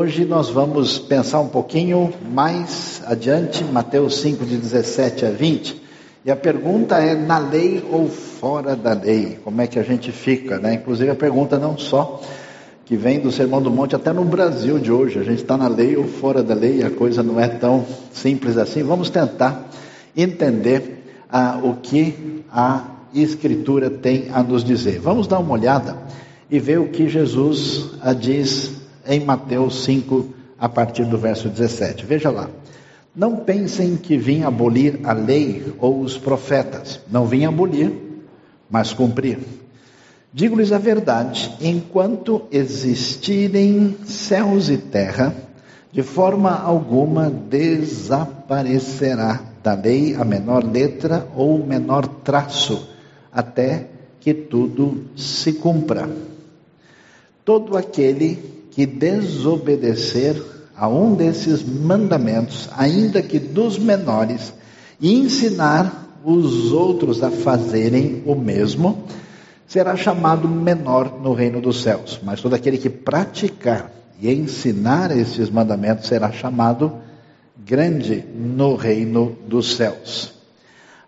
Hoje nós vamos pensar um pouquinho mais adiante, Mateus 5, de 17 a 20. E a pergunta é: na lei ou fora da lei? Como é que a gente fica? Né? Inclusive, a pergunta não só que vem do Sermão do Monte, até no Brasil de hoje, a gente está na lei ou fora da lei, a coisa não é tão simples assim. Vamos tentar entender ah, o que a Escritura tem a nos dizer. Vamos dar uma olhada e ver o que Jesus ah, diz em Mateus 5, a partir do verso 17. Veja lá. Não pensem que vim abolir a lei ou os profetas. Não vim abolir, mas cumprir. Digo-lhes a verdade: enquanto existirem céus e terra, de forma alguma desaparecerá da lei a menor letra ou o menor traço, até que tudo se cumpra. Todo aquele que desobedecer a um desses mandamentos, ainda que dos menores, e ensinar os outros a fazerem o mesmo, será chamado menor no reino dos céus, mas todo aquele que praticar e ensinar esses mandamentos será chamado grande no reino dos céus.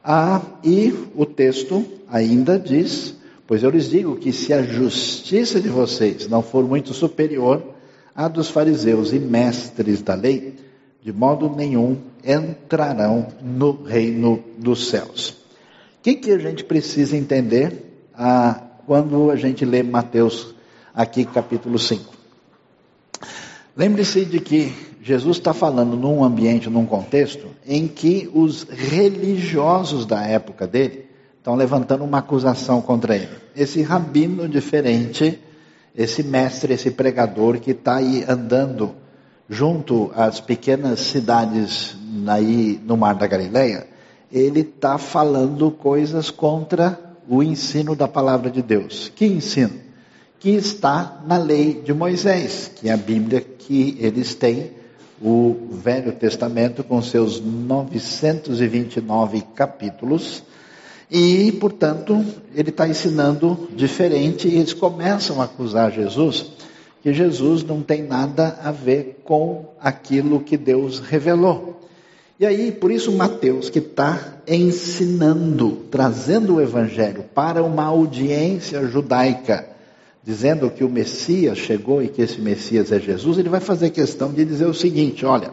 Ah, e o texto ainda diz: Pois eu lhes digo que se a justiça de vocês não for muito superior à dos fariseus e mestres da lei, de modo nenhum entrarão no reino dos céus. O que, que a gente precisa entender ah, quando a gente lê Mateus aqui, capítulo 5. Lembre-se de que Jesus está falando num ambiente, num contexto, em que os religiosos da época dele estão levantando uma acusação contra ele. Esse rabino diferente, esse mestre, esse pregador que está aí andando junto às pequenas cidades aí no Mar da Galileia, ele está falando coisas contra o ensino da palavra de Deus. Que ensino? Que está na lei de Moisés, que é a Bíblia que eles têm, o Velho Testamento com seus 929 capítulos. E, portanto, ele está ensinando diferente e eles começam a acusar Jesus que Jesus não tem nada a ver com aquilo que Deus revelou. E aí, por isso, Mateus, que está ensinando, trazendo o Evangelho para uma audiência judaica, dizendo que o Messias chegou e que esse Messias é Jesus, ele vai fazer questão de dizer o seguinte: olha,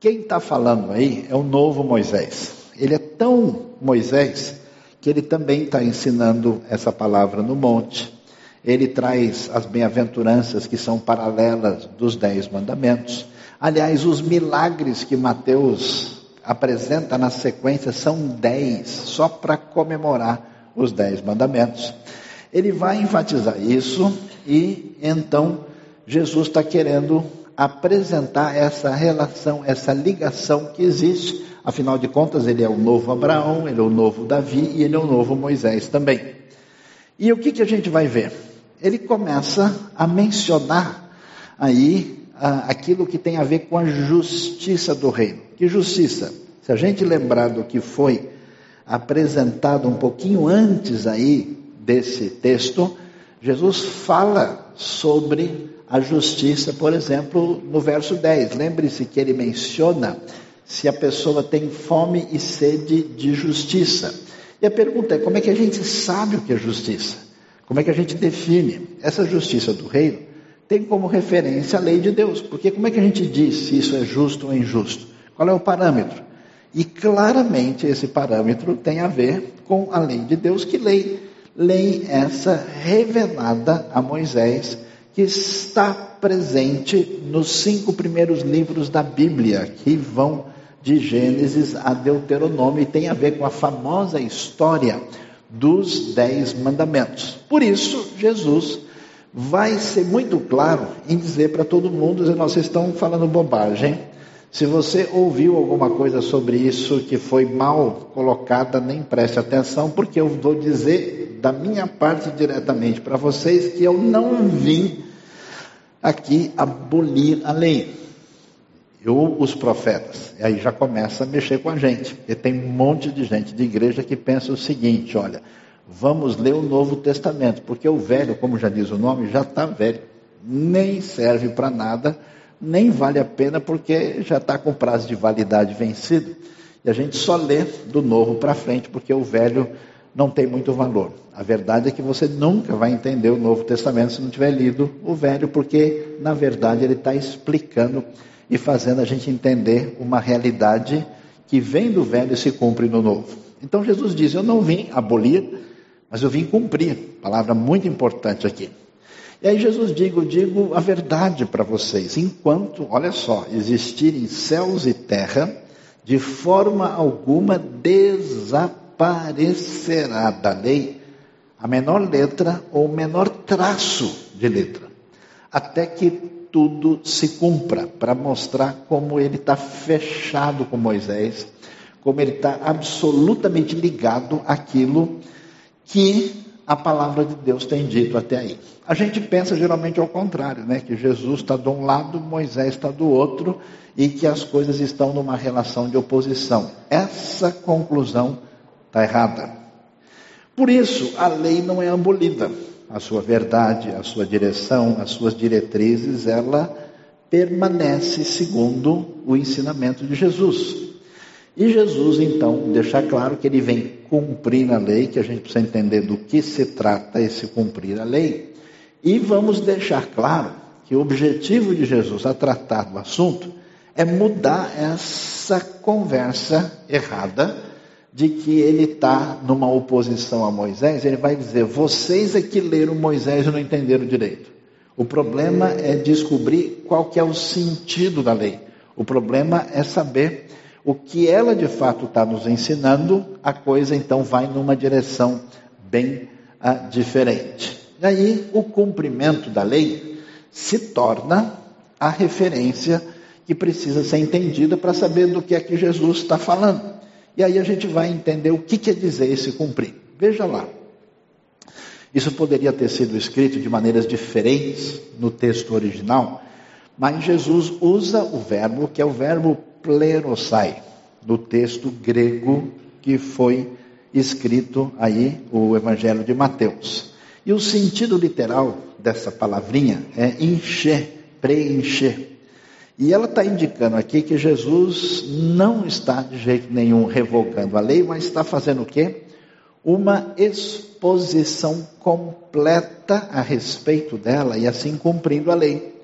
quem está falando aí é o novo Moisés. Ele é tão Moisés que ele também está ensinando essa palavra no monte. Ele traz as bem-aventuranças que são paralelas dos dez mandamentos. Aliás, os milagres que Mateus apresenta na sequência são dez, só para comemorar os dez mandamentos. Ele vai enfatizar isso e então Jesus está querendo apresentar essa relação, essa ligação que existe. Afinal de contas, ele é o novo Abraão, ele é o novo Davi e ele é o novo Moisés também. E o que, que a gente vai ver? Ele começa a mencionar aí aquilo que tem a ver com a justiça do reino. Que justiça? Se a gente lembrar do que foi apresentado um pouquinho antes aí desse texto, Jesus fala sobre a justiça, por exemplo, no verso 10. Lembre-se que ele menciona se a pessoa tem fome e sede de justiça. E a pergunta é: como é que a gente sabe o que é justiça? Como é que a gente define? Essa justiça do reino tem como referência a lei de Deus. Porque como é que a gente diz se isso é justo ou injusto? Qual é o parâmetro? E claramente esse parâmetro tem a ver com a lei de Deus, que lei? Lei essa revelada a Moisés, que está presente nos cinco primeiros livros da Bíblia, que vão de Gênesis a Deuteronômio e tem a ver com a famosa história dos dez mandamentos. Por isso, Jesus vai ser muito claro em dizer para todo mundo: vocês estão falando bobagem. Se você ouviu alguma coisa sobre isso que foi mal colocada, nem preste atenção, porque eu vou dizer da minha parte diretamente para vocês que eu não vim aqui abolir a lei. Eu, os profetas. E aí já começa a mexer com a gente. Porque tem um monte de gente de igreja que pensa o seguinte: olha, vamos ler o Novo Testamento, porque o velho, como já diz o nome, já está velho. nem serve para nada, nem vale a pena porque já está com o prazo de validade vencido. E a gente só lê do novo para frente, porque o velho não tem muito valor. A verdade é que você nunca vai entender o Novo Testamento se não tiver lido o Velho, porque na verdade ele está explicando e fazendo a gente entender uma realidade que vem do Velho e se cumpre no Novo. Então Jesus diz: Eu não vim abolir, mas eu vim cumprir. Palavra muito importante aqui. E aí Jesus Eu digo a verdade para vocês. Enquanto, olha só, existirem céus e terra, de forma alguma desaparecerá da lei a menor letra ou menor traço de letra, até que tudo se cumpra, para mostrar como ele está fechado com Moisés, como ele está absolutamente ligado àquilo que a palavra de Deus tem dito até aí. A gente pensa geralmente ao contrário, né? Que Jesus está de um lado, Moisés está do outro e que as coisas estão numa relação de oposição. Essa conclusão está errada. Por isso, a lei não é abolida. A sua verdade, a sua direção, as suas diretrizes, ela permanece segundo o ensinamento de Jesus. E Jesus, então, deixa claro que ele vem cumprir a lei, que a gente precisa entender do que se trata esse cumprir a lei. E vamos deixar claro que o objetivo de Jesus a tratar do assunto é mudar essa conversa errada de que ele está numa oposição a Moisés, ele vai dizer: vocês é que leram Moisés e não entenderam direito. O problema é descobrir qual que é o sentido da lei. O problema é saber o que ela de fato está nos ensinando, a coisa então vai numa direção bem ah, diferente. E aí o cumprimento da lei se torna a referência que precisa ser entendida para saber do que é que Jesus está falando. E aí a gente vai entender o que quer dizer esse cumprir. Veja lá. Isso poderia ter sido escrito de maneiras diferentes no texto original, mas Jesus usa o verbo que é o verbo plerosai, no texto grego que foi escrito aí, o Evangelho de Mateus. E o sentido literal dessa palavrinha é encher, preencher. E ela está indicando aqui que Jesus não está de jeito nenhum revogando a lei, mas está fazendo o quê? Uma exposição completa a respeito dela e assim cumprindo a lei.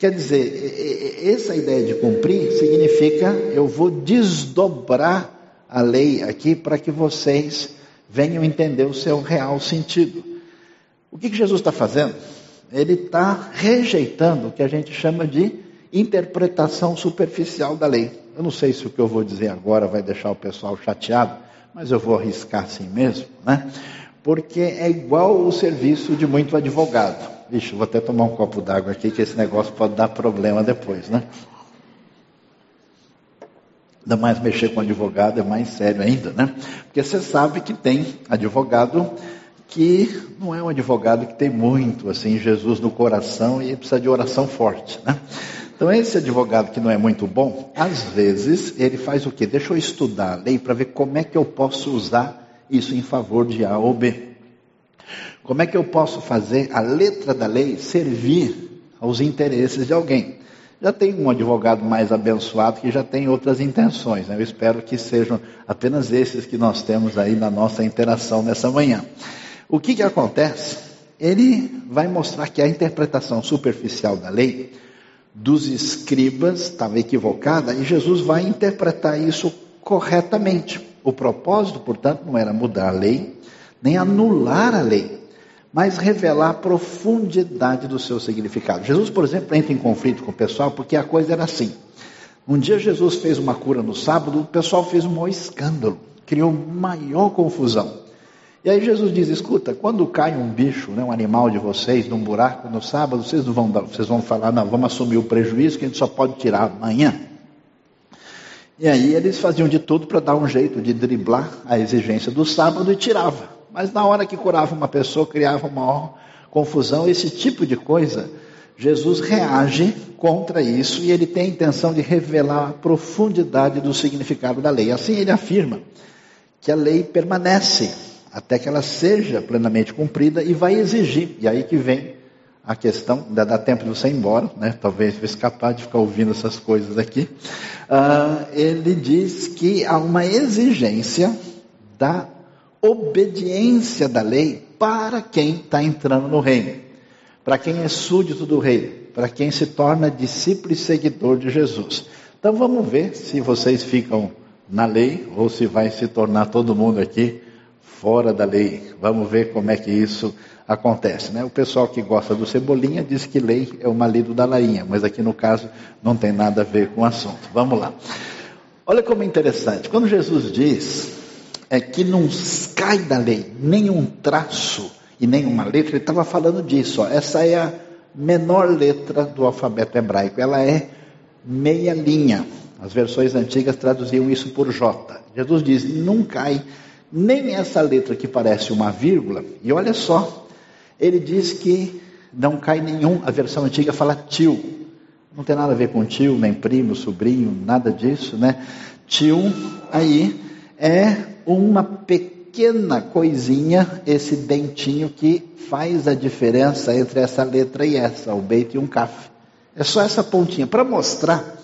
Quer dizer, essa ideia de cumprir significa eu vou desdobrar a lei aqui para que vocês venham entender o seu real sentido. O que, Jesus está fazendo? Ele está rejeitando o que a gente chama de interpretação superficial da lei. Eu não sei se o que eu vou dizer agora vai deixar o pessoal chateado, mas eu vou arriscar assim mesmo, né? Porque é igual o serviço de muito advogado. Vixe, vou até tomar um copo d'água aqui, que esse negócio pode dar problema depois, né? Ainda mais mexer com advogado é mais sério ainda, né? Porque você sabe que tem advogado que não é um advogado que tem muito assim Jesus no coração e precisa de oração forte, né? Então, esse advogado que não é muito bom, às vezes ele faz o quê? Deixa eu estudar a lei para ver como é que eu posso usar isso em favor de A ou B. Como é que eu posso fazer a letra da lei servir aos interesses de alguém? Já tem um advogado mais abençoado que já tem outras intenções. Né? Eu espero que sejam apenas esses que nós temos aí na nossa interação nessa manhã. O que, que acontece? Ele vai mostrar que a interpretação superficial da lei dos escribas estava equivocada e Jesus vai interpretar isso corretamente. O propósito, portanto, não era mudar a lei, nem anular a lei, mas revelar a profundidade do seu significado. Jesus, por exemplo, entra em conflito com o pessoal porque a coisa era assim. Um dia Jesus fez uma cura no sábado, o pessoal fez um maior escândalo, criou maior confusão. E aí Jesus diz: escuta, quando cai um bicho, né, um animal de vocês, num buraco no sábado, vocês não vão, vocês vão falar, não, vamos assumir o prejuízo que a gente só pode tirar amanhã. E aí eles faziam de tudo para dar um jeito de driblar a exigência do sábado e tirava. Mas na hora que curava uma pessoa, criava uma maior confusão, esse tipo de coisa. Jesus reage contra isso e ele tem a intenção de revelar a profundidade do significado da lei. Assim ele afirma que a lei permanece até que ela seja plenamente cumprida e vai exigir, e aí que vem a questão, ainda dá tempo de você ir embora, né? talvez eu escapar de ficar ouvindo essas coisas aqui. Uh, ele diz que há uma exigência da obediência da lei para quem está entrando no reino, para quem é súdito do rei, para quem se torna discípulo e seguidor de Jesus. Então vamos ver se vocês ficam na lei ou se vai se tornar todo mundo aqui fora da lei. Vamos ver como é que isso acontece. Né? O pessoal que gosta do Cebolinha diz que lei é o marido da lainha, mas aqui no caso não tem nada a ver com o assunto. Vamos lá. Olha como é interessante. Quando Jesus diz é que não cai da lei nenhum traço e nenhuma letra, ele estava falando disso. Ó. Essa é a menor letra do alfabeto hebraico. Ela é meia linha. As versões antigas traduziam isso por J. Jesus diz: não cai nem essa letra que parece uma vírgula. E olha só, ele diz que não cai nenhum, a versão antiga fala tio. Não tem nada a ver com tio, nem primo, sobrinho, nada disso, né? Tio aí é uma pequena coisinha, esse dentinho que faz a diferença entre essa letra e essa, o beit e um caf. É só essa pontinha, para mostrar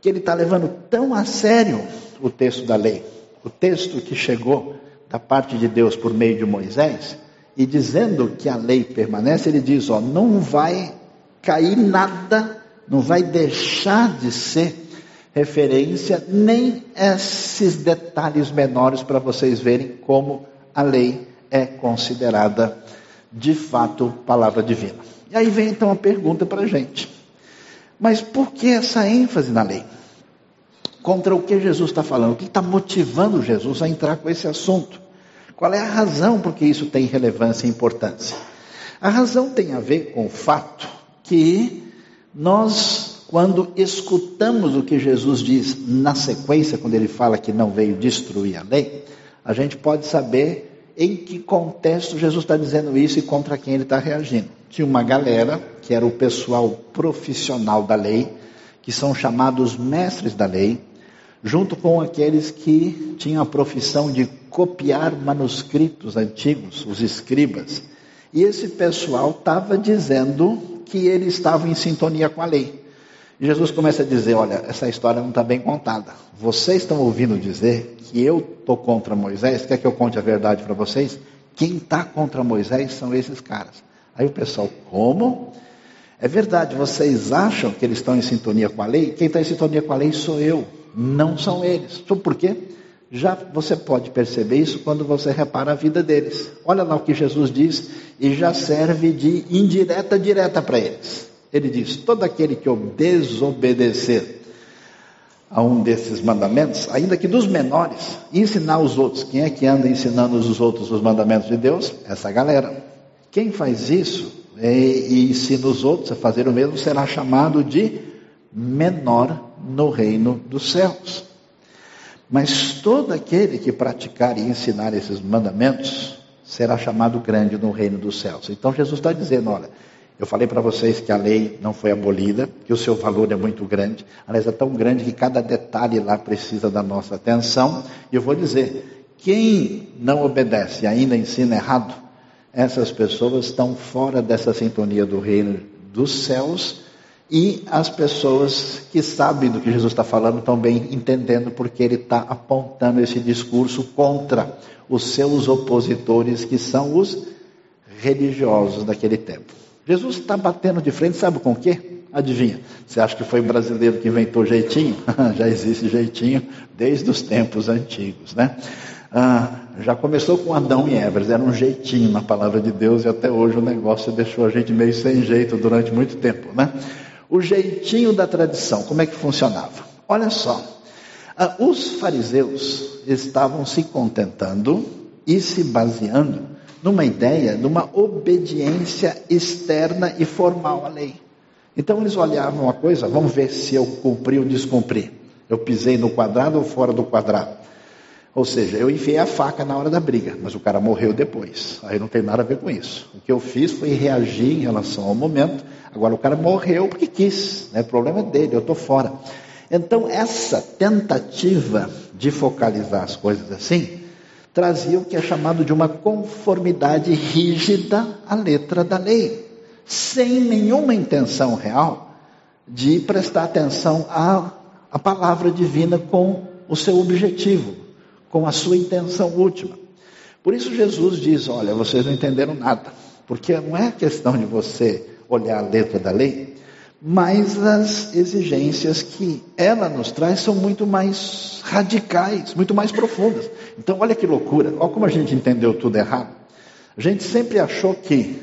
que ele está levando tão a sério o texto da lei, o texto que chegou da parte de Deus por meio de Moisés, e dizendo que a lei permanece, ele diz: ó, não vai cair nada, não vai deixar de ser referência, nem esses detalhes menores para vocês verem como a lei é considerada de fato palavra divina. E aí vem então a pergunta para a gente: mas por que essa ênfase na lei? Contra o que Jesus está falando? O que está motivando Jesus a entrar com esse assunto? Qual é a razão por que isso tem relevância e importância? A razão tem a ver com o fato que nós, quando escutamos o que Jesus diz na sequência, quando ele fala que não veio destruir a lei, a gente pode saber em que contexto Jesus está dizendo isso e contra quem ele está reagindo. Tinha uma galera, que era o pessoal profissional da lei, que são chamados mestres da lei, junto com aqueles que tinham a profissão de copiar manuscritos antigos, os escribas. E esse pessoal estava dizendo que ele estava em sintonia com a lei. E Jesus começa a dizer: Olha, essa história não está bem contada. Vocês estão ouvindo dizer que eu estou contra Moisés? Quer que eu conte a verdade para vocês? Quem está contra Moisés são esses caras. Aí o pessoal, como? É verdade, vocês acham que eles estão em sintonia com a lei? Quem está em sintonia com a lei sou eu não são eles. Sabe por quê? Já você pode perceber isso quando você repara a vida deles. Olha lá o que Jesus diz e já serve de indireta direta para eles. Ele diz: todo aquele que desobedecer a um desses mandamentos, ainda que dos menores, ensinar os outros. Quem é que anda ensinando os outros os mandamentos de Deus? Essa galera. Quem faz isso e, e ensina os outros a fazer o mesmo será chamado de menor no reino dos céus. Mas todo aquele que praticar e ensinar esses mandamentos será chamado grande no reino dos céus. Então Jesus está dizendo: olha, eu falei para vocês que a lei não foi abolida, que o seu valor é muito grande, aliás, é tão grande que cada detalhe lá precisa da nossa atenção. E eu vou dizer: quem não obedece e ainda ensina errado, essas pessoas estão fora dessa sintonia do reino dos céus e as pessoas que sabem do que Jesus está falando estão bem entendendo porque ele está apontando esse discurso contra os seus opositores, que são os religiosos daquele tempo. Jesus está batendo de frente, sabe com o quê? Adivinha? Você acha que foi brasileiro que inventou jeitinho? já existe jeitinho desde os tempos antigos, né? Ah, já começou com Adão e Eva, eram um jeitinho na palavra de Deus e até hoje o negócio deixou a gente meio sem jeito durante muito tempo, né? o jeitinho da tradição, como é que funcionava? Olha só, ah, os fariseus estavam se contentando e se baseando numa ideia, numa obediência externa e formal à lei. Então eles olhavam uma coisa, vamos ver se eu cumpri ou descumpri. Eu pisei no quadrado ou fora do quadrado. Ou seja, eu enfiei a faca na hora da briga, mas o cara morreu depois. Aí não tem nada a ver com isso. O que eu fiz foi reagir em relação ao momento. Agora o cara morreu porque quis, né? o problema é dele, eu estou fora. Então essa tentativa de focalizar as coisas assim trazia o que é chamado de uma conformidade rígida à letra da lei. sem nenhuma intenção real de prestar atenção à, à palavra divina com o seu objetivo, com a sua intenção última. Por isso Jesus diz: Olha, vocês não entenderam nada, porque não é questão de você olhar a letra da lei, mas as exigências que ela nos traz são muito mais radicais, muito mais profundas. Então, olha que loucura, olha como a gente entendeu tudo errado. A gente sempre achou que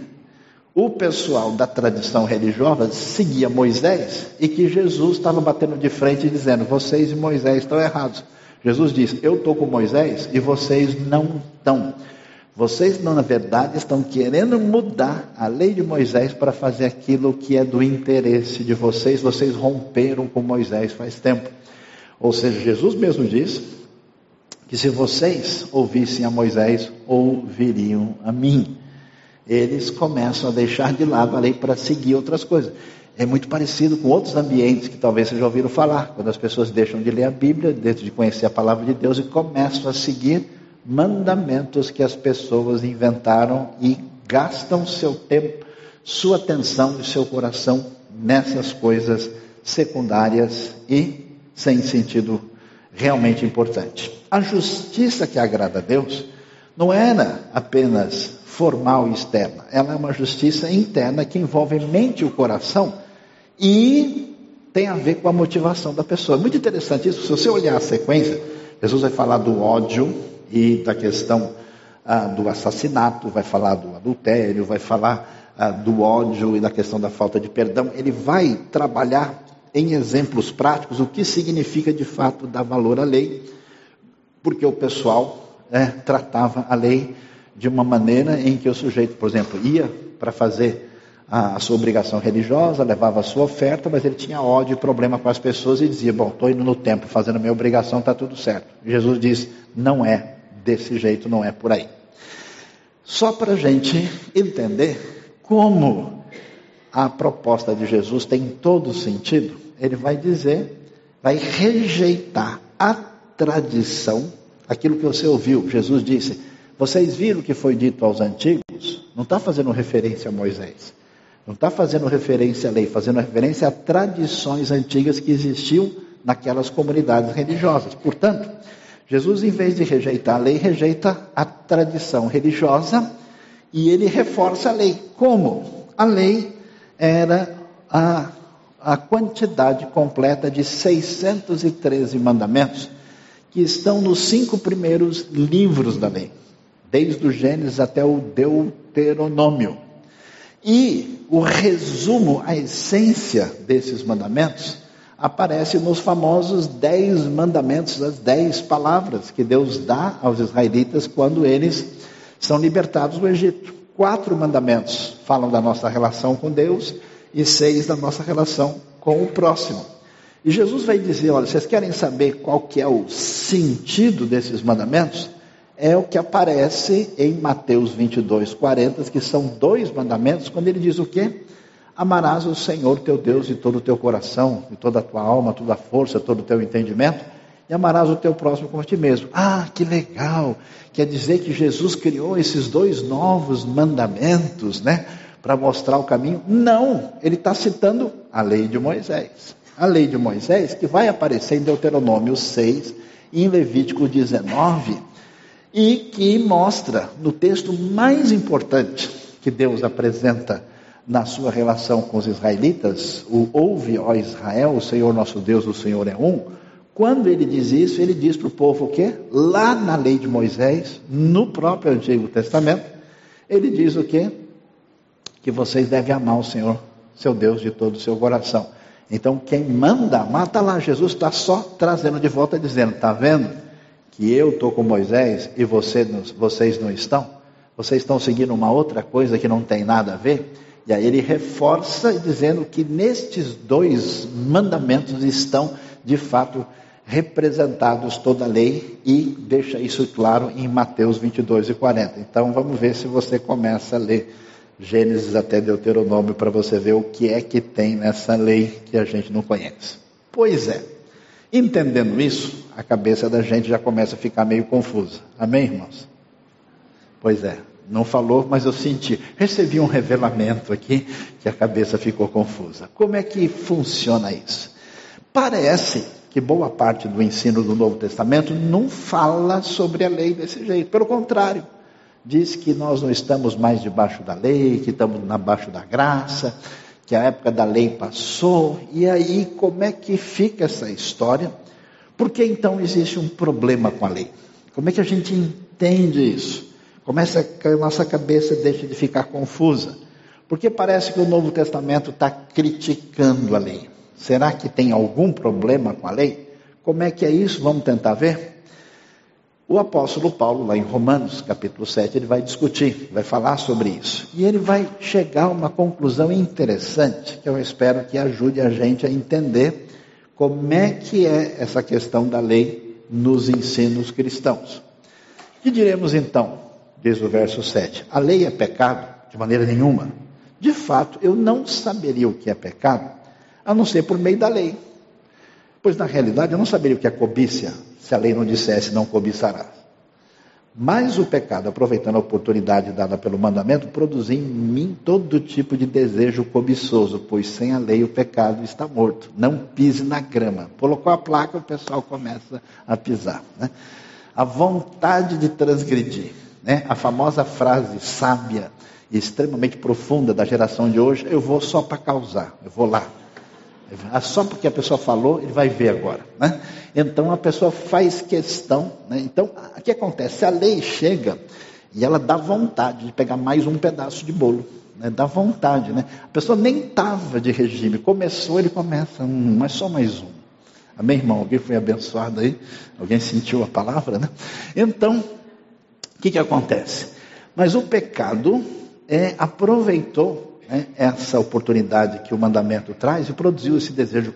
o pessoal da tradição religiosa seguia Moisés e que Jesus estava batendo de frente e dizendo: vocês e Moisés estão errados. Jesus diz: eu estou com Moisés e vocês não estão. Vocês, na verdade, estão querendo mudar a lei de Moisés para fazer aquilo que é do interesse de vocês. Vocês romperam com Moisés faz tempo. Ou seja, Jesus mesmo diz que se vocês ouvissem a Moisés, ouviriam a mim. Eles começam a deixar de lado a lei para seguir outras coisas. É muito parecido com outros ambientes que talvez vocês já ouviram falar, quando as pessoas deixam de ler a Bíblia, deixam de conhecer a palavra de Deus e começam a seguir mandamentos que as pessoas inventaram e gastam seu tempo, sua atenção e seu coração nessas coisas secundárias e sem sentido realmente importante. A justiça que agrada a Deus não era apenas formal e externa, ela é uma justiça interna que envolve mente e o coração e tem a ver com a motivação da pessoa. Muito interessante isso, se você olhar a sequência, Jesus vai falar do ódio, e da questão ah, do assassinato, vai falar do adultério, vai falar ah, do ódio e da questão da falta de perdão. Ele vai trabalhar em exemplos práticos o que significa de fato dar valor à lei, porque o pessoal é, tratava a lei de uma maneira em que o sujeito, por exemplo, ia para fazer a, a, sua obrigação religiosa, levava a sua oferta, mas ele tinha ódio e problema com as pessoas e dizia: Bom, estou indo no templo fazendo a minha obrigação, está tudo certo. Jesus diz: Não é desse jeito, não é por aí. Só para a gente entender como a proposta de Jesus tem todo sentido, ele vai dizer, vai rejeitar a tradição, aquilo que você ouviu. Jesus disse: Vocês viram o que foi dito aos antigos? Não está fazendo referência a Moisés. Não está fazendo referência à lei, fazendo referência a tradições antigas que existiam naquelas comunidades religiosas. Portanto, Jesus, em vez de rejeitar a lei, rejeita a tradição religiosa e ele reforça a lei. Como? A lei era a, a quantidade completa de 613 mandamentos que estão nos cinco primeiros livros da lei, desde o Gênesis até o Deuteronômio. E o resumo, a essência desses mandamentos, aparece nos famosos dez mandamentos, as dez palavras que Deus dá aos israelitas quando eles são libertados do Egito. Quatro mandamentos falam da nossa relação com Deus e seis da nossa relação com o próximo. E Jesus vai dizer, olha, vocês querem saber qual que é o sentido desses mandamentos? É o que aparece em Mateus 22, 40, que são dois mandamentos, quando ele diz o quê? Amarás o Senhor teu Deus de todo o teu coração, de toda a tua alma, toda a força, todo o teu entendimento, e amarás o teu próximo como a ti mesmo. Ah, que legal! Quer dizer que Jesus criou esses dois novos mandamentos, né? Para mostrar o caminho? Não, ele está citando a lei de Moisés. A lei de Moisés, que vai aparecer em Deuteronômio 6 e em Levítico 19, e que mostra no texto mais importante que Deus apresenta na sua relação com os israelitas, o ouve, ó Israel, o Senhor nosso Deus, o Senhor é um. Quando ele diz isso, ele diz para o povo o quê? Lá na lei de Moisés, no próprio Antigo Testamento, ele diz o quê? Que vocês devem amar o Senhor, seu Deus, de todo o seu coração. Então, quem manda amar, está lá. Jesus está só trazendo de volta, dizendo: está vendo que eu estou com Moisés e você, vocês não estão? Vocês estão seguindo uma outra coisa que não tem nada a ver? E aí ele reforça dizendo que nestes dois mandamentos estão, de fato, representados toda a lei e deixa isso claro em Mateus 22 e 40. Então vamos ver se você começa a ler Gênesis até Deuteronômio para você ver o que é que tem nessa lei que a gente não conhece. Pois é, entendendo isso, a cabeça da gente já começa a ficar meio confusa. Amém, irmãos? Pois é, Não falou, mas eu senti. Recebi um revelamento aqui que a cabeça ficou confusa. Como é que funciona isso? Parece que boa parte do ensino do Novo Testamento não fala sobre a lei desse jeito. Pelo contrário, diz que nós não estamos mais debaixo da lei, que estamos debaixo da graça, que a época da lei passou. E aí, como é que fica essa história? Por que então existe um problema com a lei? Como é que a gente entende isso? Começa que a nossa cabeça deixa de ficar confusa. Porque parece que o Novo Testamento está criticando a lei. Será que tem algum problema com a lei? Como é que é isso? Vamos tentar ver? O apóstolo Paulo, lá em Romanos, capítulo 7, ele vai discutir, vai falar sobre isso. E ele vai chegar a uma conclusão interessante, que eu espero que ajude a gente a entender como é que é essa questão da lei nos ensinos cristãos. Que diremos então, diz o verso 7, a lei é pecado? De maneira nenhuma. De fato, eu não saberia o que é pecado a não ser por meio da lei. Pois na realidade eu não saberia o que é cobiça, se a lei não dissesse não cobiçarás. Mas o pecado, aproveitando a oportunidade dada pelo mandamento, produziu em mim todo tipo de desejo cobiçoso, pois sem a lei o pecado está morto. Não pise na grama. Colocou a placa, o pessoal começa a pisar. Né? A vontade de transgredir. Né? A famosa frase sábia e extremamente profunda da geração de hoje: eu vou só para causar, eu vou lá. Ah, só porque a pessoa falou, ele vai ver agora. Né? Então a pessoa faz questão. Né? Então, o que acontece? A lei chega e ela dá vontade de pegar mais um pedaço de bolo. Né? Dá vontade. Né? A pessoa nem estava de regime. Começou, ele começa, hum, mas só mais um. Amém, irmão? Alguém foi abençoado aí? Alguém sentiu a palavra? Né? Então, o que, que acontece? Mas o pecado é, aproveitou né, essa oportunidade que o mandamento traz e produziu esse desejo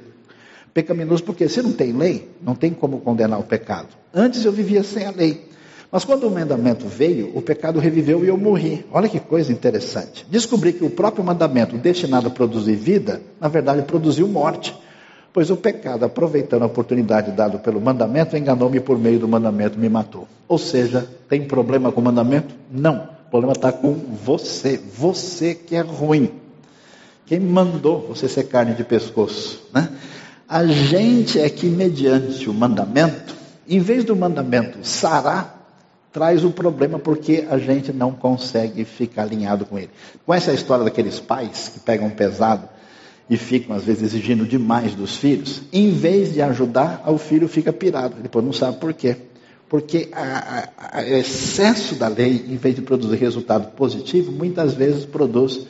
pecaminoso, porque se não tem lei, não tem como condenar o pecado. Antes eu vivia sem a lei. Mas quando o mandamento veio, o pecado reviveu e eu morri. Olha que coisa interessante. Descobri que o próprio mandamento, destinado a produzir vida, na verdade produziu morte. Pois o pecado, aproveitando a oportunidade dada pelo mandamento, enganou-me por meio do mandamento, me matou. Ou seja, tem problema com o mandamento? Não. O problema está com você. Você que é ruim. Quem mandou você ser carne de pescoço? Né? A gente é que, mediante o mandamento, em vez do mandamento sarar, traz o problema porque a gente não consegue ficar alinhado com ele. Conhece a história daqueles pais que pegam pesado e ficam, às vezes, exigindo demais dos filhos? Em vez de ajudar, o filho fica pirado. Depois não sabe por quê. Porque o excesso da lei, em vez de produzir resultado positivo, muitas vezes produz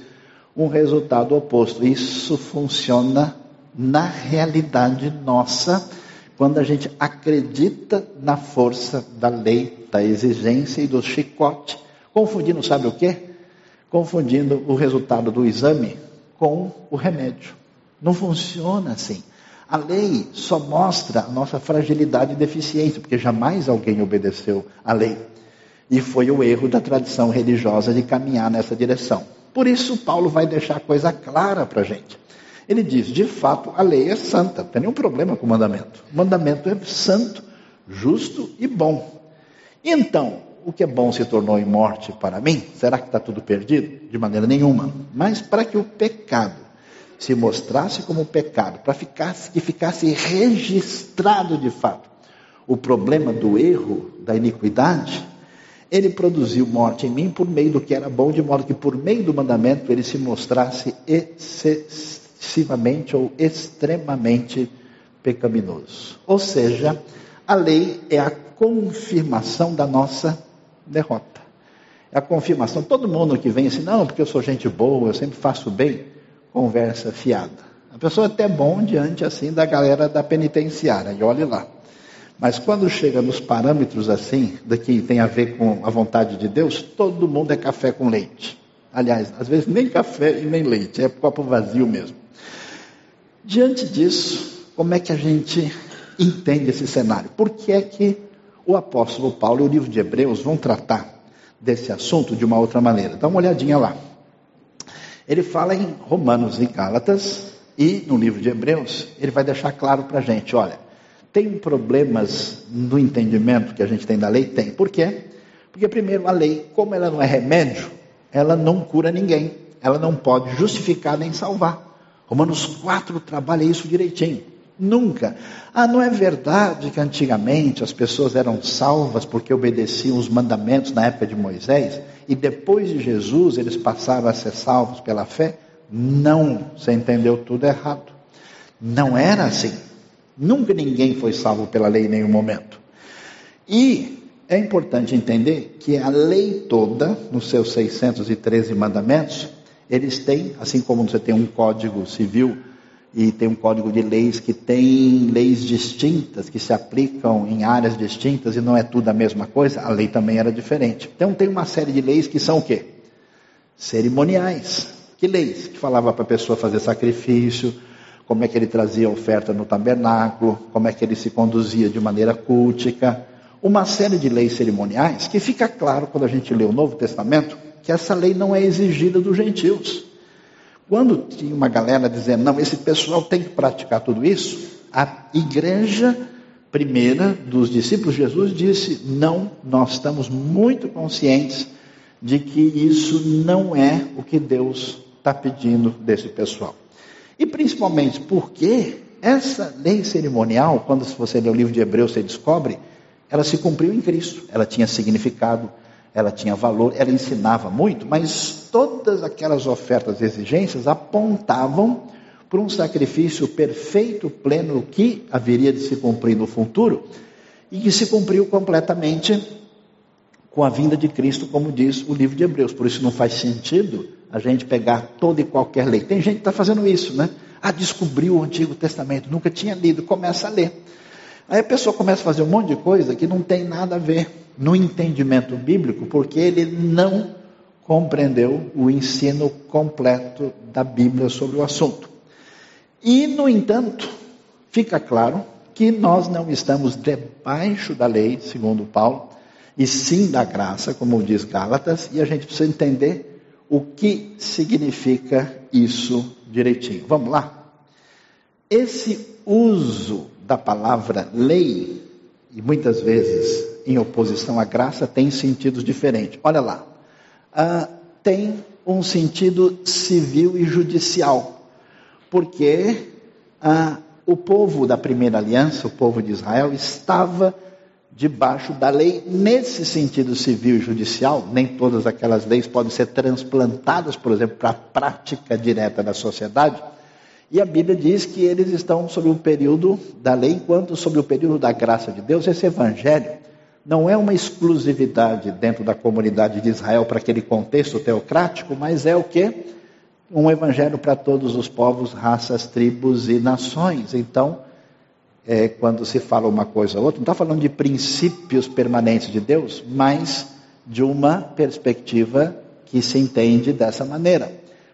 um resultado oposto. Isso funciona na realidade nossa, quando a gente acredita na força da lei, da exigência e do chicote, confundindo, sabe o quê? Confundindo o resultado do exame com o remédio. Não funciona assim. A lei só mostra a nossa fragilidade e deficiência, porque jamais alguém obedeceu à lei. E foi o erro da tradição religiosa de caminhar nessa direção. Por isso, Paulo vai deixar a coisa clara para a gente. Ele diz: de fato, a lei é santa, não tem nenhum problema com o mandamento. O mandamento é santo, justo e bom. Então, o que é bom se tornou em morte para mim? Será que está tudo perdido? De maneira nenhuma. Mas para que o pecado se mostrasse como pecado, para que ficasse registrado de fato o problema do erro, da iniquidade, ele produziu morte em mim por meio do que era bom, de modo que por meio do mandamento ele se mostrasse excessivamente ou extremamente pecaminoso. Ou seja, a lei é a confirmação da nossa derrota. É a confirmação. Todo mundo que vem assim, não, porque eu sou gente boa, eu sempre faço bem conversa fiada. A pessoa é até bom diante assim da galera da penitenciária, e olhe lá. Mas quando chega nos parâmetros assim, daqui tem a ver com a vontade de Deus, todo mundo é café com leite. Aliás, às vezes nem café e nem leite, é copo vazio mesmo. Diante disso, como é que a gente entende esse cenário? Por que é que o apóstolo Paulo e o livro de Hebreus vão tratar desse assunto de uma outra maneira? Dá uma olhadinha lá. Ele fala em Romanos e Gálatas e no livro de Hebreus, ele vai deixar claro para a gente: olha, tem problemas no entendimento que a gente tem da lei? Tem. Por quê? Porque, primeiro, a lei, como ela não é remédio, ela não cura ninguém, ela não pode justificar nem salvar. Romanos 4 trabalha isso direitinho. Nunca. Ah, não é verdade que antigamente as pessoas eram salvas porque obedeciam os mandamentos na época de Moisés e depois de Jesus eles passaram a ser salvos pela fé? Não, você entendeu tudo errado. Não era assim. Nunca ninguém foi salvo pela lei em nenhum momento. E é importante entender que a lei toda, nos seus 613 mandamentos, eles têm, assim como você tem um código civil e tem um código de leis que tem leis distintas que se aplicam em áreas distintas e não é tudo a mesma coisa, a lei também era diferente. Então tem uma série de leis que são o quê? Cerimoniais. Que leis? Que falava para a pessoa fazer sacrifício, como é que ele trazia oferta no tabernáculo, como é que ele se conduzia de maneira cultica. Uma série de leis cerimoniais que fica claro quando a gente lê o Novo Testamento que essa lei não é exigida dos gentios. Quando tinha uma galera dizendo, não, esse pessoal tem que praticar tudo isso, a igreja primeira dos discípulos de Jesus disse: não, nós estamos muito conscientes de que isso não é o que Deus está pedindo desse pessoal. E principalmente porque essa lei cerimonial, quando você lê o livro de Hebreus, você descobre, ela se cumpriu em Cristo, ela tinha significado, ela tinha valor, ela ensinava muito, mas todas aquelas ofertas e exigências apontavam para um sacrifício perfeito, pleno, que haveria de se cumprir no futuro e que se cumpriu completamente com a vinda de Cristo, como diz o livro de Hebreus. Por isso não faz sentido a gente pegar toda e qualquer lei. Tem gente que está fazendo isso, né? Ah, descobriu o Antigo Testamento, nunca tinha lido, começa a ler. Aí a pessoa começa a fazer um monte de coisa que não tem nada a ver no entendimento bíblico, porque ele não compreendeu o ensino completo da Bíblia sobre o assunto. E, no entanto, fica claro que nós não estamos debaixo da lei, segundo Paulo, e sim da graça, como diz Gálatas, e a gente precisa entender o que significa isso direitinho. Vamos lá? Esse uso da palavra lei, e muitas vezes em oposição à graça tem sentidos diferentes. Olha lá, ah, tem um sentido civil e judicial, porque ah, o povo da primeira aliança, o povo de Israel, estava debaixo da lei nesse sentido civil e judicial. Nem todas aquelas leis podem ser transplantadas, por exemplo, para a prática direta da sociedade. E a Bíblia diz que eles estão sob o período da lei, enquanto sob o período da graça de Deus, esse evangelho não é uma exclusividade dentro da comunidade de Israel para aquele contexto teocrático, mas é o que? Um evangelho para todos os povos, raças, tribos e nações. Então, é, quando se fala uma coisa ou outra, não está falando de princípios permanentes de Deus, mas de uma perspectiva que se entende dessa maneira.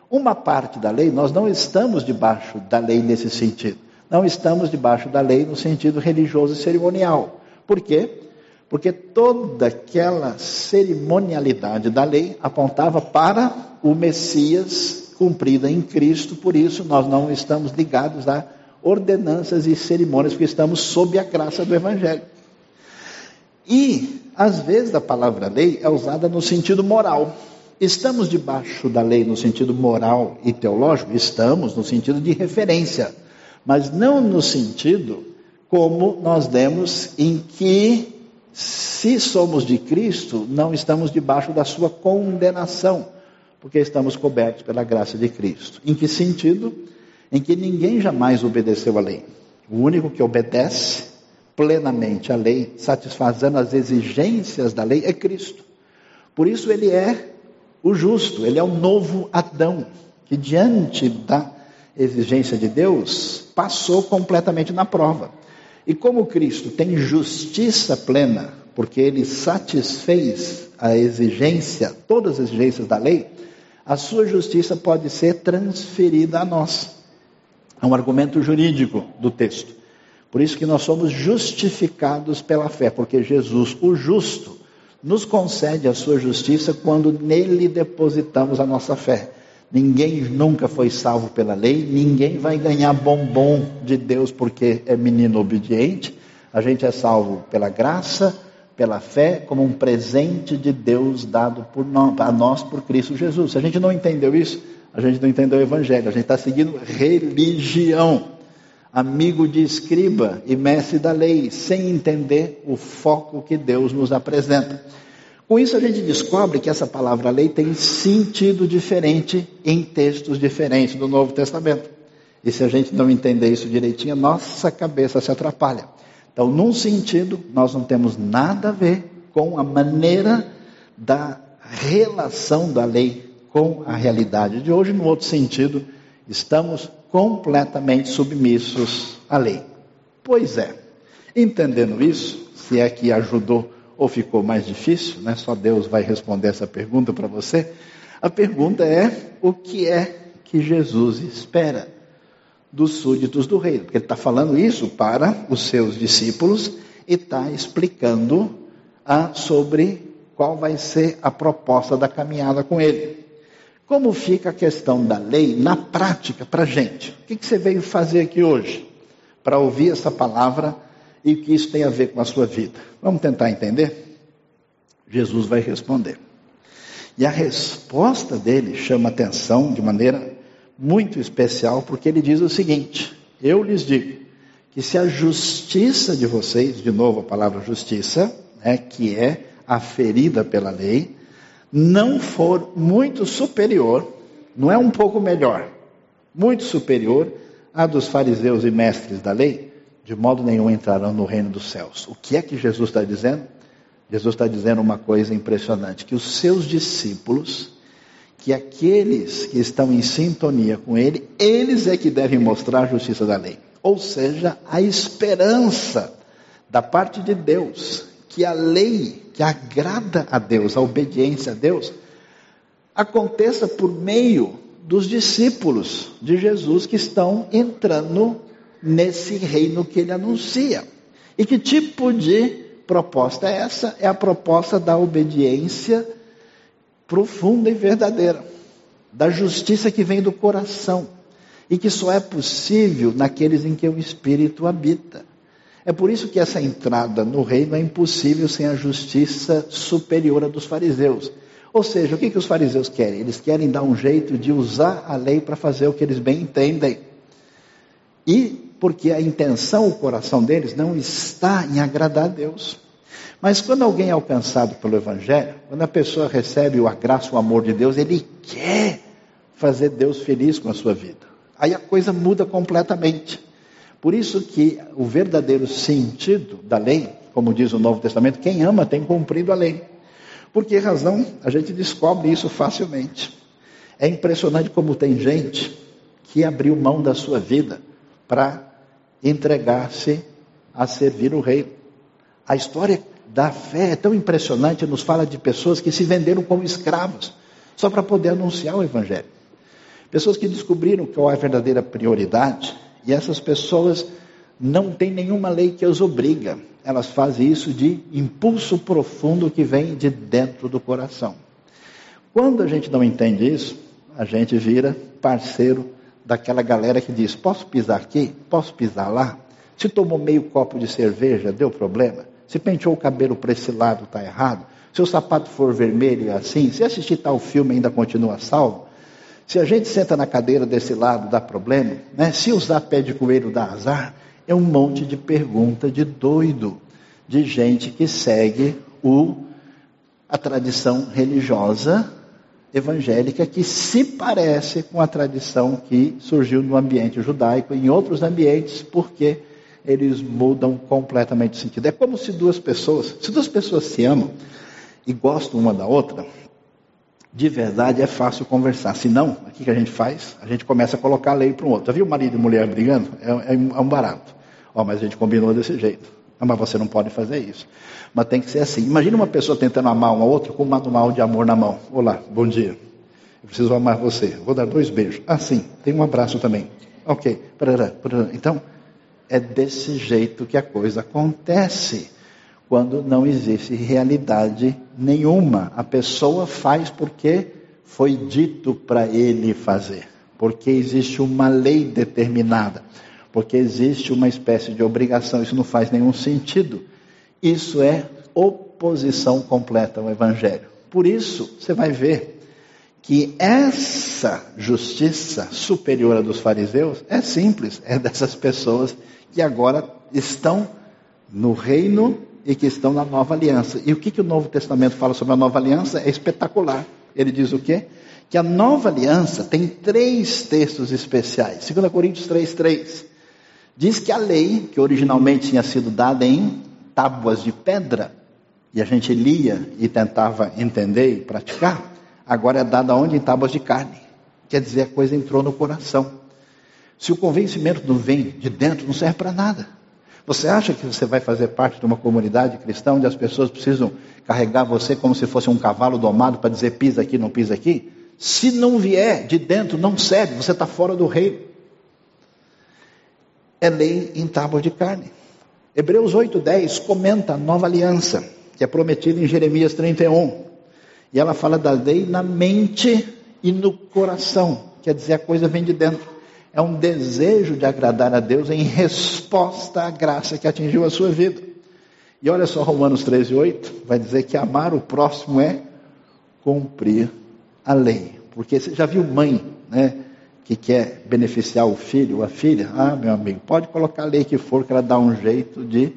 Uma parte da lei, nós não estamos debaixo da lei nesse sentido. Não estamos debaixo da lei no sentido religioso e cerimonial. Por quê? Porque toda aquela cerimonialidade da lei apontava para o Messias cumprida em Cristo, por isso nós não estamos ligados a ordenanças e cerimônias, porque estamos sob a graça do Evangelho. E, às vezes, a palavra lei é usada no sentido moral. Estamos debaixo da lei no sentido moral e teológico? Estamos, no sentido de referência, mas não no sentido como nós demos em que se somos de Cristo, não estamos debaixo da sua condenação, porque estamos cobertos pela graça de Cristo. Em que sentido? Em que ninguém jamais obedeceu à lei. O único que obedece plenamente à lei, satisfazendo as exigências da lei, é Cristo. Por isso ele é o justo, ele é o novo Adão, que diante da exigência de Deus, passou completamente na prova. E como Cristo tem justiça plena, porque ele satisfez a exigência, todas as exigências da lei, a sua justiça pode ser transferida a nós. É um argumento jurídico do texto. Por isso que nós somos justificados pela fé, porque Jesus, o justo, nos concede a sua justiça quando nele depositamos a nossa fé. Ninguém nunca foi salvo pela lei, ninguém vai ganhar bombom de Deus porque é menino obediente. A gente é salvo pela graça, pela fé como um presente de Deus dado por nós, a nós por Cristo Jesus. Se a gente não entendeu isso, a gente não entendeu o Evangelho, a gente está seguindo religião, amigo de escriba e mestre da lei, sem entender o foco que Deus nos apresenta. Com isso, a gente descobre que essa palavra lei tem sentido diferente em textos diferentes do Novo Testamento. E se a gente não entender isso direitinho, nossa cabeça se atrapalha. Então, num sentido, nós não temos nada a ver com a maneira da relação da lei com a realidade de hoje. No outro sentido, estamos completamente submissos à lei. Pois é, entendendo isso, se é que ajudou ou ficou mais difícil, né? só Deus vai responder essa pergunta para você. A pergunta é: o que é que Jesus espera dos súditos do reino? Porque ele está falando isso para os seus discípulos e está explicando ah, sobre qual vai ser a proposta da caminhada com ele. Como fica a questão da lei na prática para a gente? O que, que você veio fazer aqui hoje? Para ouvir essa palavra e o que isso tem a ver com a sua vida? Vamos tentar entender? Jesus vai responder. E a resposta dele chama atenção de maneira muito especial, porque ele diz o seguinte: Eu lhes digo que se a justiça de vocês, de novo a palavra justiça, né, que é aferida pela lei, não for muito superior, não é um pouco melhor, muito superior à dos fariseus e mestres da lei, de modo nenhum entrarão no reino dos céus. O que é que Jesus está dizendo? Jesus está dizendo uma coisa impressionante: que os seus discípulos, que aqueles que estão em sintonia com Ele, eles é que devem mostrar a justiça da lei. Ou seja, a esperança da parte de Deus, que a lei que agrada a Deus, a obediência a Deus, aconteça por meio dos discípulos de Jesus que estão entrando nesse reino que ele anuncia. E que tipo de proposta é essa? É a proposta da obediência profunda e verdadeira, da justiça que vem do coração e que só é possível naqueles em que o Espírito habita. É por isso que essa entrada no reino é impossível sem a justiça superior à dos fariseus. Ou seja, o que, que os fariseus querem? Eles querem dar um jeito de usar a lei para fazer o que eles bem entendem. E porque a intenção, o coração deles não está em agradar a Deus. Mas quando alguém é alcançado pelo Evangelho, quando a pessoa recebe a graça, o amor de Deus, ele quer fazer Deus feliz com a sua vida. Aí a coisa muda completamente. Por isso que o verdadeiro sentido da lei, como diz o Novo Testamento, quem ama tem cumprido a lei. Por que razão? A gente descobre isso facilmente. É impressionante como tem gente que abriu mão da sua vida para entregar-se a servir o rei. A história da fé é tão impressionante, nos fala de pessoas que se venderam como escravos, só para poder anunciar o evangelho. Pessoas que descobriram qual é a verdadeira prioridade e essas pessoas não têm nenhuma lei que as obriga. Elas fazem isso de impulso profundo que vem de dentro do coração. Quando a gente não entende isso, a gente vira parceiro daquela galera que diz: posso pisar aqui? Posso pisar lá? Se tomou meio copo de cerveja, deu problema? Se penteou o cabelo para esse lado, está errado? Se o sapato for vermelho, assim? Se assistir tal filme, ainda continua salvo? Se a gente senta na cadeira desse lado, dá problema. Né? Se usar pé de coelho, dá azar. É um monte de pergunta de doido, de gente que segue o, a tradição religiosa evangélica que se parece com a tradição que surgiu no ambiente judaico em outros ambientes, porque eles mudam completamente o sentido. É como se duas pessoas, se duas pessoas se amam e gostam uma da outra, de verdade é fácil conversar. Se não, o que a gente faz? A gente começa a colocar a lei para um outro. Já viu marido e mulher brigando? É, é, um barato. Ó, mas a gente combinou desse jeito. Ah, mas você não pode fazer isso. Mas tem que ser assim. Imagina uma pessoa tentando amar uma outra com um manual de amor na mão. Olá, bom dia. Eu preciso amar você. Vou dar dois beijos. Ah, sim, tem um abraço também. Ok. Então, é desse jeito que a coisa acontece quando não existe realidade nenhuma. A pessoa faz porque foi dito para ele fazer, porque existe uma lei determinada, porque existe uma espécie de obrigação. Isso não faz nenhum sentido. Isso é oposição completa ao Evangelho. Por isso, você vai ver que essa justiça superior à dos fariseus é simples, é dessas pessoas que agora estão no reino e que estão na nova aliança. E o que, que o Novo Testamento fala sobre a nova aliança é espetacular. Ele diz o quê? Que a nova aliança tem três textos especiais. 2 Coríntios 3,3 diz que a lei, que originalmente tinha sido dada em tábuas de pedra, e a gente lia e tentava entender e praticar, agora é dada onde? Em tábuas de carne. Quer dizer, a coisa entrou no coração. Se o convencimento não vem de dentro, não serve para nada. Você acha que você vai fazer parte de uma comunidade cristã onde as pessoas precisam carregar você como se fosse um cavalo domado para dizer pisa aqui, não pisa aqui? Se não vier de dentro, não serve, você está fora do reino. É lei em tábua de carne. Hebreus 8,10 comenta a nova aliança, que é prometida em Jeremias 31. E ela fala da lei na mente e no coração. Quer dizer, a coisa vem de dentro. É um desejo de agradar a Deus em resposta à graça que atingiu a sua vida. E olha só Romanos 13, 8, vai dizer que amar o próximo é cumprir a lei. Porque você já viu mãe, né? Que quer beneficiar o filho ou a filha? Ah, meu amigo, pode colocar a lei que for, que ela dá um jeito de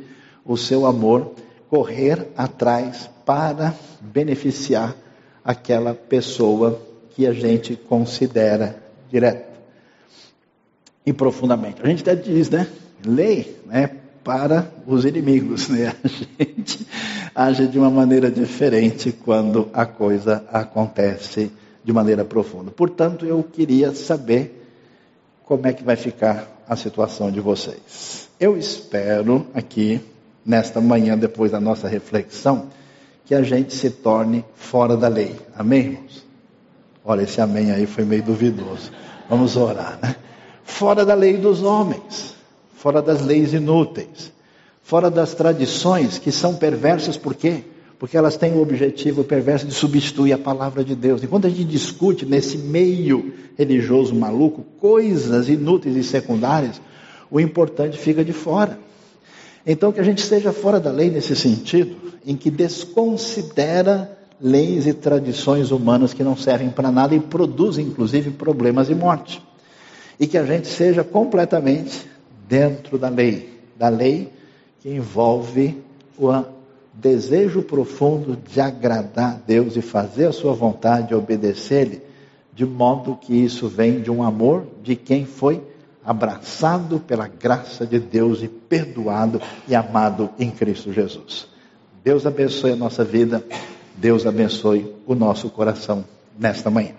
o seu amor correr atrás para beneficiar aquela pessoa que a gente considera direto e profundamente. A gente até diz, né? Lei né, para os inimigos, né? A gente age de uma maneira diferente quando a coisa acontece de maneira profunda. Portanto, eu queria saber como é que vai ficar a situação de vocês. Eu espero aqui, nesta manhã, depois da nossa reflexão, que a gente se torne fora da lei. Amém, irmãos? Olha, esse amém aí foi meio duvidoso. Vamos orar, né? Fora da lei dos homens, fora das leis inúteis, fora das tradições que são perversas, por quê? Porque elas têm o objetivo perverso de substituir a palavra de Deus. Enquanto a gente discute nesse meio religioso maluco coisas inúteis e secundárias, o importante fica de fora. Então, que a gente esteja fora da lei nesse sentido, em que desconsidera leis e tradições humanas que não servem para nada e produzem, inclusive, problemas e morte. E que a gente seja completamente dentro da lei, da lei que envolve o desejo profundo de agradar a Deus e fazer a sua vontade, obedecer-lhe, de modo que isso vem de um amor de quem foi abraçado pela graça de Deus e perdoado e amado em Cristo Jesus. Deus abençoe a nossa vida, Deus abençoe o nosso coração nesta manhã.